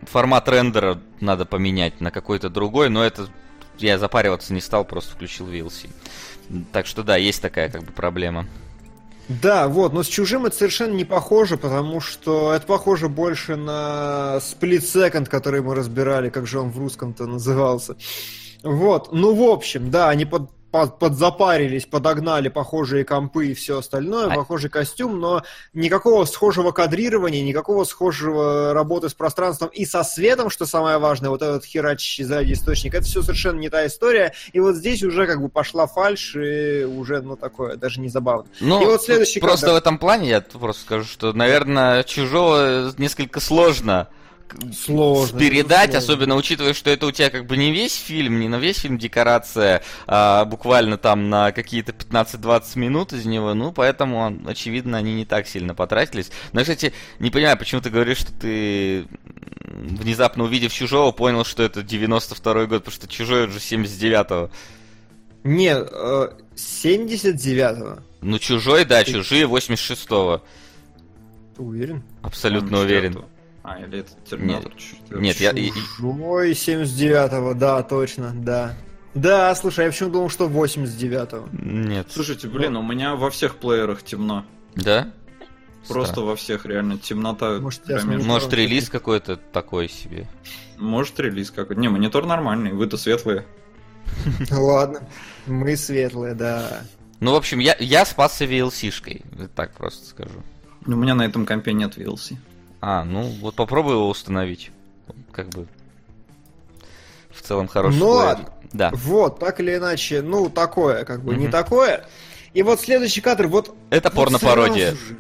формат рендера надо поменять на какой-то другой, но это я запариваться не стал, просто включил VLC. Так что да, есть такая как бы проблема. Да, вот, но с чужим это совершенно не похоже, потому что это похоже больше на Split Second, который мы разбирали, как же он в русском-то назывался. Вот, ну, в общем, да, они под подзапарились, подогнали похожие компы и все остальное, а... похожий костюм, но никакого схожего кадрирования, никакого схожего работы с пространством и со светом, что самое важное, вот этот херачащий сзади источник, это все совершенно не та история, и вот здесь уже как бы пошла фальш, и уже, ну, такое, даже не забавно. Ну, и вот следующий просто кадр... в этом плане я просто скажу, что, наверное, чужого несколько сложно сложно, передать, сложно. особенно учитывая, что это у тебя как бы не весь фильм, не на весь фильм декорация, а буквально там на какие-то 15-20 минут из него, ну, поэтому, очевидно, они не так сильно потратились. Но, кстати, не понимаю, почему ты говоришь, что ты внезапно увидев Чужого, понял, что это 92-й год, потому что Чужой уже 79-го. Не, 79-го. Э, ну, Чужой, да, Чужие 86-го. Ты уверен? Абсолютно уверен. А, или это Терминатор Нет, нет я... Ой, 79-го, да, точно, да. Да, слушай, я почему думал, что 89-го. Нет. Слушайте, блин, у меня во всех плеерах темно. Да? Просто Странно. во всех, реально, темнота. Может, Может релиз какой-то такой себе. Может, релиз какой-то. Не, монитор нормальный, вы-то светлые. Ладно, мы светлые, да. Ну, в общем, я, я спасся VLC-шкой, так просто скажу. У меня на этом компе нет VLC. А, ну вот попробуй его установить. Как бы в целом хороший. Ну ладно. Да. Вот, так или иначе, ну такое, как бы mm-hmm. не такое. И вот следующий кадр, вот. Это вот порно-пародия. Же,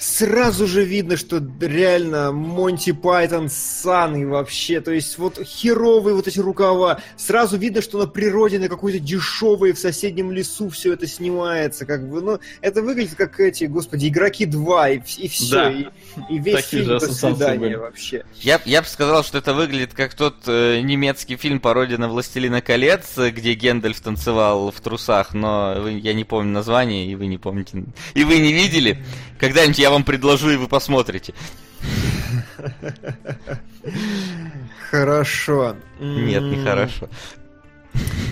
сразу же видно, что реально Монти Пайтон сан и вообще, то есть вот херовые вот эти рукава, сразу видно, что на природе, на какой-то дешевой в соседнем лесу все это снимается, как бы, ну, это выглядит как эти, господи, игроки 2 и, и все, да. и, и весь Такие фильм до свидания вообще. Я, я бы сказал, что это выглядит как тот э, немецкий фильм пародия на Властелина колец, где Гендальф танцевал в трусах, но вы, я не помню название, и вы не помните, и вы не видели. Когда-нибудь я вам предложу, и вы посмотрите. Хорошо. Нет, не хорошо.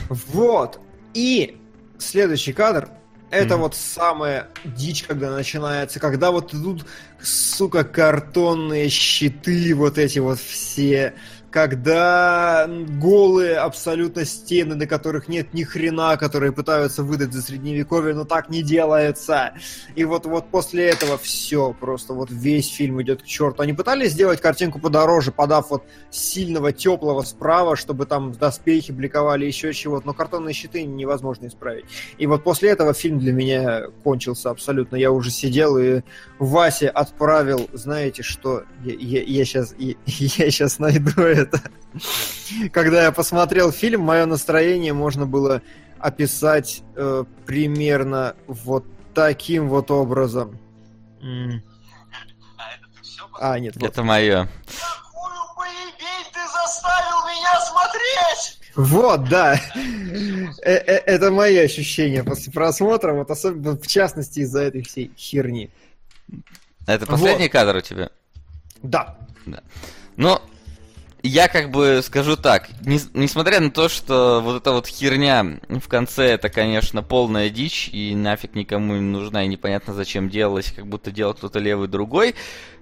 Вот. И следующий кадр. Это mm. вот самая дичь, когда начинается, когда вот идут, сука, картонные щиты, вот эти вот все, когда голые абсолютно стены, на которых нет ни хрена, которые пытаются выдать за средневековье, но так не делается. И вот, вот после этого все, просто вот весь фильм идет к черту. Они пытались сделать картинку подороже, подав вот сильного, теплого справа, чтобы там доспехи бликовали, еще чего-то, но картонные щиты невозможно исправить. И вот после этого фильм для меня кончился абсолютно. Я уже сидел и Васе отправил, знаете что, я, я, я, сейчас, я, я сейчас найду это. Когда я посмотрел фильм, мое настроение можно было описать э, примерно вот таким вот образом. М. А, нет, вот. Это мое. Какую поебень ты заставил меня смотреть? Вот, да. Э, э, Это мои ощущения после просмотра, вот особенно в частности из-за этой всей херни. Это последний кадр у тебя? Да. Ну, я как бы скажу так, не- несмотря на то, что вот эта вот херня в конце, это, конечно, полная дичь, и нафиг никому не нужна, и непонятно зачем делалось, как будто делал кто-то левый другой,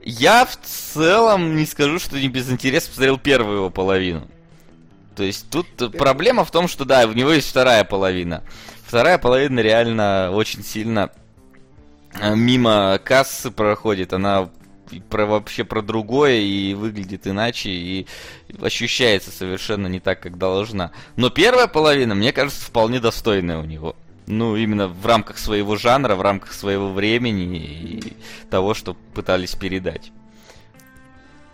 я в целом не скажу, что не без интереса посмотрел первую его половину. То есть тут проблема в том, что да, у него есть вторая половина. Вторая половина реально очень сильно э, мимо кассы проходит, она и про вообще про другое и выглядит иначе и ощущается совершенно не так, как должна. Но первая половина, мне кажется, вполне достойная у него. Ну, именно в рамках своего жанра, в рамках своего времени и того, что пытались передать.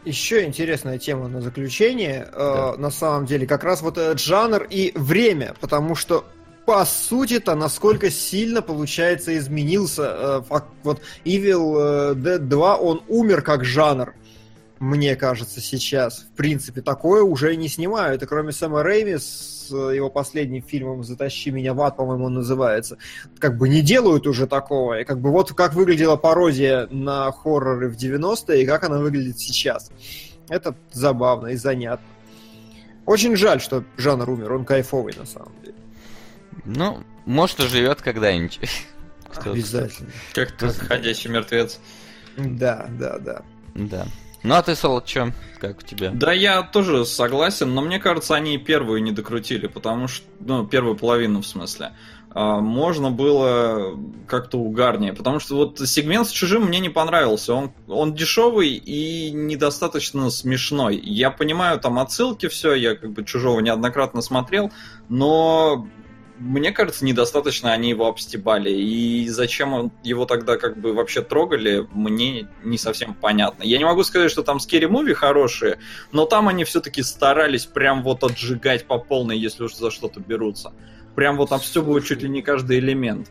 Еще интересная тема на заключение. э, Да. на самом деле, как раз вот этот жанр и время, потому что по сути-то, насколько сильно, получается, изменился э, вот Evil э, Dead 2, он умер как жанр, мне кажется, сейчас. В принципе, такое уже не снимают. И кроме Сэма Рэйми с э, его последним фильмом «Затащи меня в ад», по-моему, он называется, как бы не делают уже такого. И как бы вот как выглядела пародия на хорроры в 90-е и как она выглядит сейчас. Это забавно и занятно. Очень жаль, что жанр умер, он кайфовый на самом деле. Ну, может, и живет когда-нибудь. Кто- Обязательно. Как ты ходящий мертвец. Да, да, да. Да. Ну, а ты, Солод, чё? Как у тебя? Да, я тоже согласен, но мне кажется, они и первую не докрутили, потому что, ну, первую половину в смысле. А, Можно было как-то угарнее, потому что вот сегмент с чужим мне не понравился. Он, он дешевый и недостаточно смешной. Я понимаю там отсылки, все, я как бы чужого неоднократно смотрел, но мне кажется, недостаточно они его обстебали. И зачем он, его тогда как бы вообще трогали, мне не совсем понятно. Я не могу сказать, что там скери муви хорошие, но там они все-таки старались прям вот отжигать по полной, если уж за что-то берутся. Прям вот обстебывают чуть ли не каждый элемент.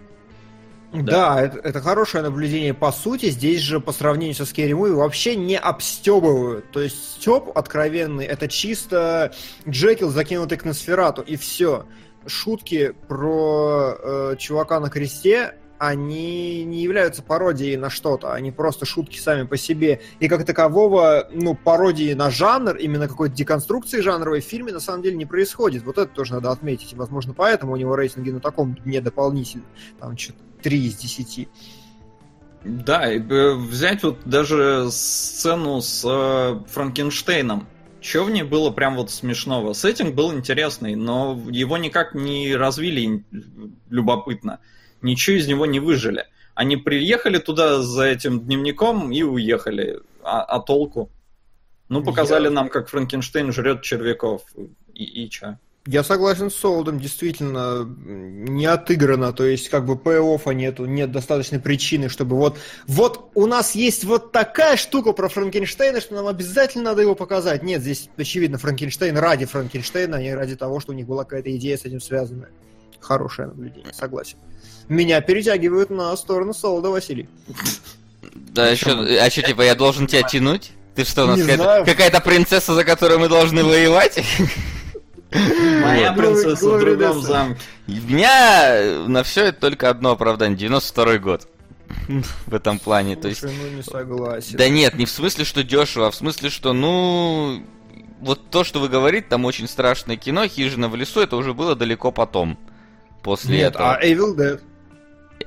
Да, это, это хорошее наблюдение. По сути, здесь же по сравнению со Scary Movie вообще не обстебывают. То есть степ откровенный, это чисто Джекил, закинутый к Носферату, и все. Шутки про э, чувака на кресте, они не являются пародией на что-то, они просто шутки сами по себе. И как такового, ну, пародии на жанр, именно какой-то деконструкции жанровой в фильме на самом деле не происходит. Вот это тоже надо отметить. И, возможно, поэтому у него рейтинги на таком дне дополнительно. Там что-то 3 из 10. Да, э, взять вот даже сцену с э, Франкенштейном. Что в ней было прям вот смешного? Сеттинг был интересный, но его никак не развили любопытно. Ничего из него не выжили. Они приехали туда за этим дневником и уехали. А, а толку? Ну, показали Я- нам, как Франкенштейн жрет червяков. И, и чё? Я согласен с Солодом, действительно не отыграно, то есть как бы пей-оффа нету, нет достаточной причины, чтобы вот, вот у нас есть вот такая штука про Франкенштейна, что нам обязательно надо его показать. Нет, здесь очевидно Франкенштейн ради Франкенштейна, а не ради того, что у них была какая-то идея с этим связанная. Хорошее наблюдение, согласен. Меня перетягивают на сторону Солода, Василий. Да, а что, а чё, типа, я должен тебя тянуть? Ты что, у нас какая-то принцесса, за которую мы должны воевать? Моя принцесса в другом замке. У меня на все это только одно оправдание. 92 год. В этом плане. То есть ну не согласен. Да нет, не в смысле, что дешево, а в смысле, что, ну, вот то, что вы говорите, там очень страшное кино, Хижина в лесу, это уже было далеко потом. После Нет, этого. а Evil Dead.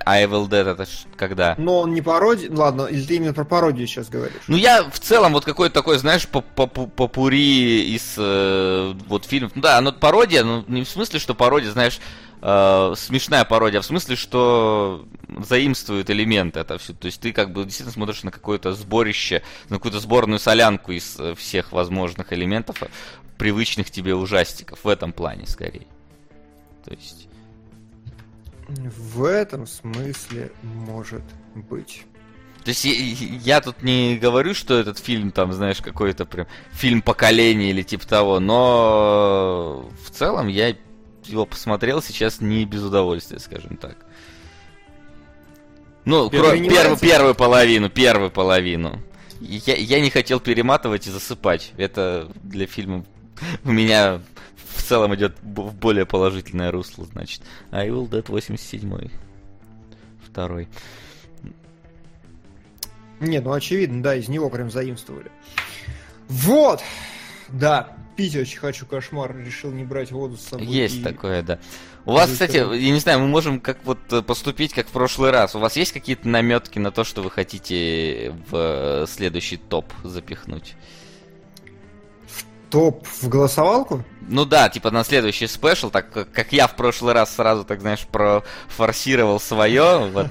А Evil Dead это когда? Но он не пародия. Ладно, или ты именно про пародию сейчас говоришь? Ну, я в целом вот какой-то такой, знаешь, по- по- по- попури из э, вот фильмов. Ну да, оно пародия, но не в смысле, что пародия, знаешь, э, смешная пародия, а в смысле, что заимствует элементы это все. То есть ты как бы действительно смотришь на какое-то сборище, на какую-то сборную солянку из э, всех возможных элементов, э, привычных тебе ужастиков. В этом плане скорее. То есть... В этом смысле может быть. То есть я, я тут не говорю, что этот фильм там, знаешь, какой-то прям фильм поколения или типа того, но в целом я его посмотрел сейчас не без удовольствия, скажем так. Ну, кроме первую, первую половину, первую половину. Я, я не хотел перематывать и засыпать. Это для фильма у меня в целом идет в более положительное русло, значит. А Evil Dead 87 Второй. Не, ну очевидно, да, из него прям заимствовали. Вот! Да, пить очень хочу, кошмар. Решил не брать воду с собой. Есть и- такое, да. У вас, кстати, я не знаю, мы можем как вот э, поступить, как в прошлый раз. У вас есть какие-то наметки на то, что вы хотите в э, следующий топ запихнуть? Топ в голосовалку? Ну да, типа на следующий special, так как- я в прошлый раз сразу, так знаешь, профорсировал свое, вот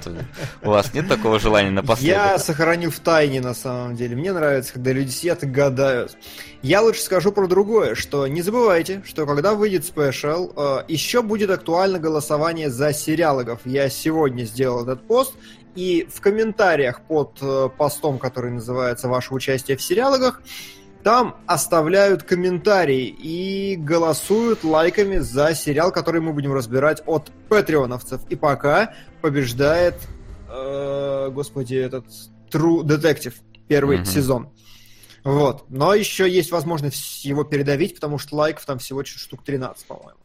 у вас нет такого желания Я напоследок? сохраню в тайне на самом деле. Мне нравится, когда люди сидят и гадают. Я лучше скажу про другое, что не забывайте, что когда выйдет special, э, еще будет актуально голосование за сериалогов. Я сегодня сделал этот пост, и в комментариях под э, постом, который называется «Ваше участие в сериалогах», там оставляют комментарии и голосуют лайками за сериал, который мы будем разбирать от патреоновцев. И пока побеждает, э, господи, этот True Detective, первый Мгм. сезон. Вот. Но еще есть возможность его передавить, потому что лайков там всего штук 13, по-моему.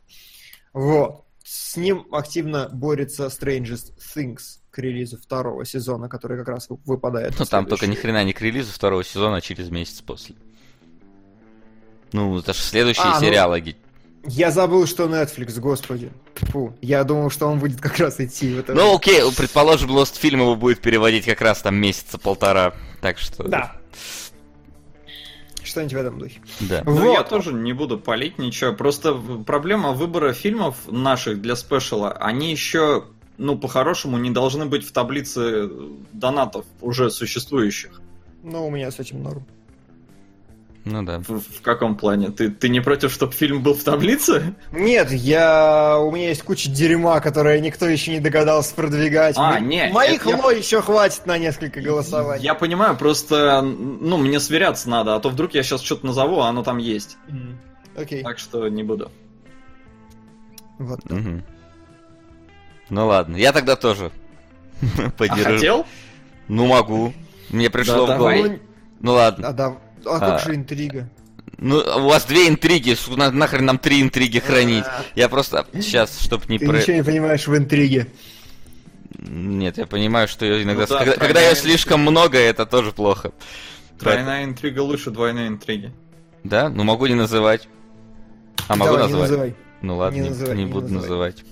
Вот. С ним активно борется Strangest Things к релизу второго сезона, который как раз вы- выпадает. Ну там только ни хрена не к релизу второго сезона, а через месяц после. Ну, это же следующие А, ну, сериалоги. Я забыл, что Netflix, господи. Фу, я думал, что он будет как раз идти в это. Ну окей, предположим, Lost фильм его будет переводить как раз там месяца полтора. Так что... Да. Что-нибудь в этом духе. Да. Ну, Вот. я тоже не буду палить ничего. Просто проблема выбора фильмов наших для спешала, они еще, ну, по-хорошему, не должны быть в таблице донатов уже существующих. Ну, у меня с этим норм. Ну да. В, в каком плане? Ты, ты не против, чтобы фильм был в таблице? Нет, я... у меня есть куча дерьма, которое никто еще не догадался продвигать. А, М- не, Моих это я- ло еще хватит на несколько голосований. Я понимаю, просто, ну, мне сверяться надо, а то вдруг я сейчас что-то назову, а оно там есть. Окей. Так что не буду. Вот. Мгм. Ну ладно, я тогда тоже А поддержу. хотел? Ну могу. Мне пришло Да, в голову. давай. Ну, Ну ладно. а, да, а А. как же интрига? Ну, у вас две интриги, на- нахрен нам три интриги хранить. А. Я просто сейчас, чтоб не Ты про... ничего не понимаешь в интриге. Нет, я понимаю, что ее иногда... Ну да, когда, когда ее интрига. слишком много, это тоже плохо. Тройная интрига лучше двойной интриги. Да? Ну могу не называть. А могу Давай, не назвать? называй. Ну ладно, Не не, называй, не не буду называй. называть.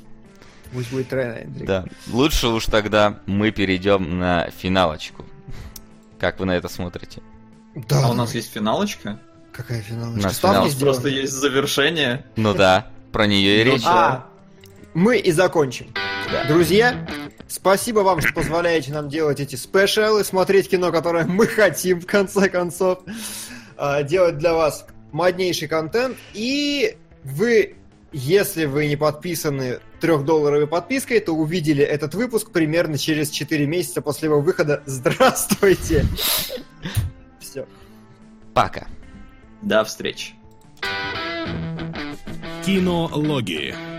Пусть будет тройная интрига. Да. Лучше уж тогда мы перейдем на финалочку. Как вы на это смотрите? Да. А у нас есть финалочка? Какая У финалочка? нас Ставки финал. Просто есть завершение. Ну да, про нее и Ну речь. А, мы и закончим. Друзья, спасибо вам, что позволяете нам делать эти спешалы, смотреть кино, которое мы хотим, в конце концов, а, делать для вас моднейший контент. И вы, если вы не подписаны трехдолларовой подпиской, то увидели этот выпуск примерно через 4 месяца после его выхода. Здравствуйте! Все. Пока. До встречи. Кинологии.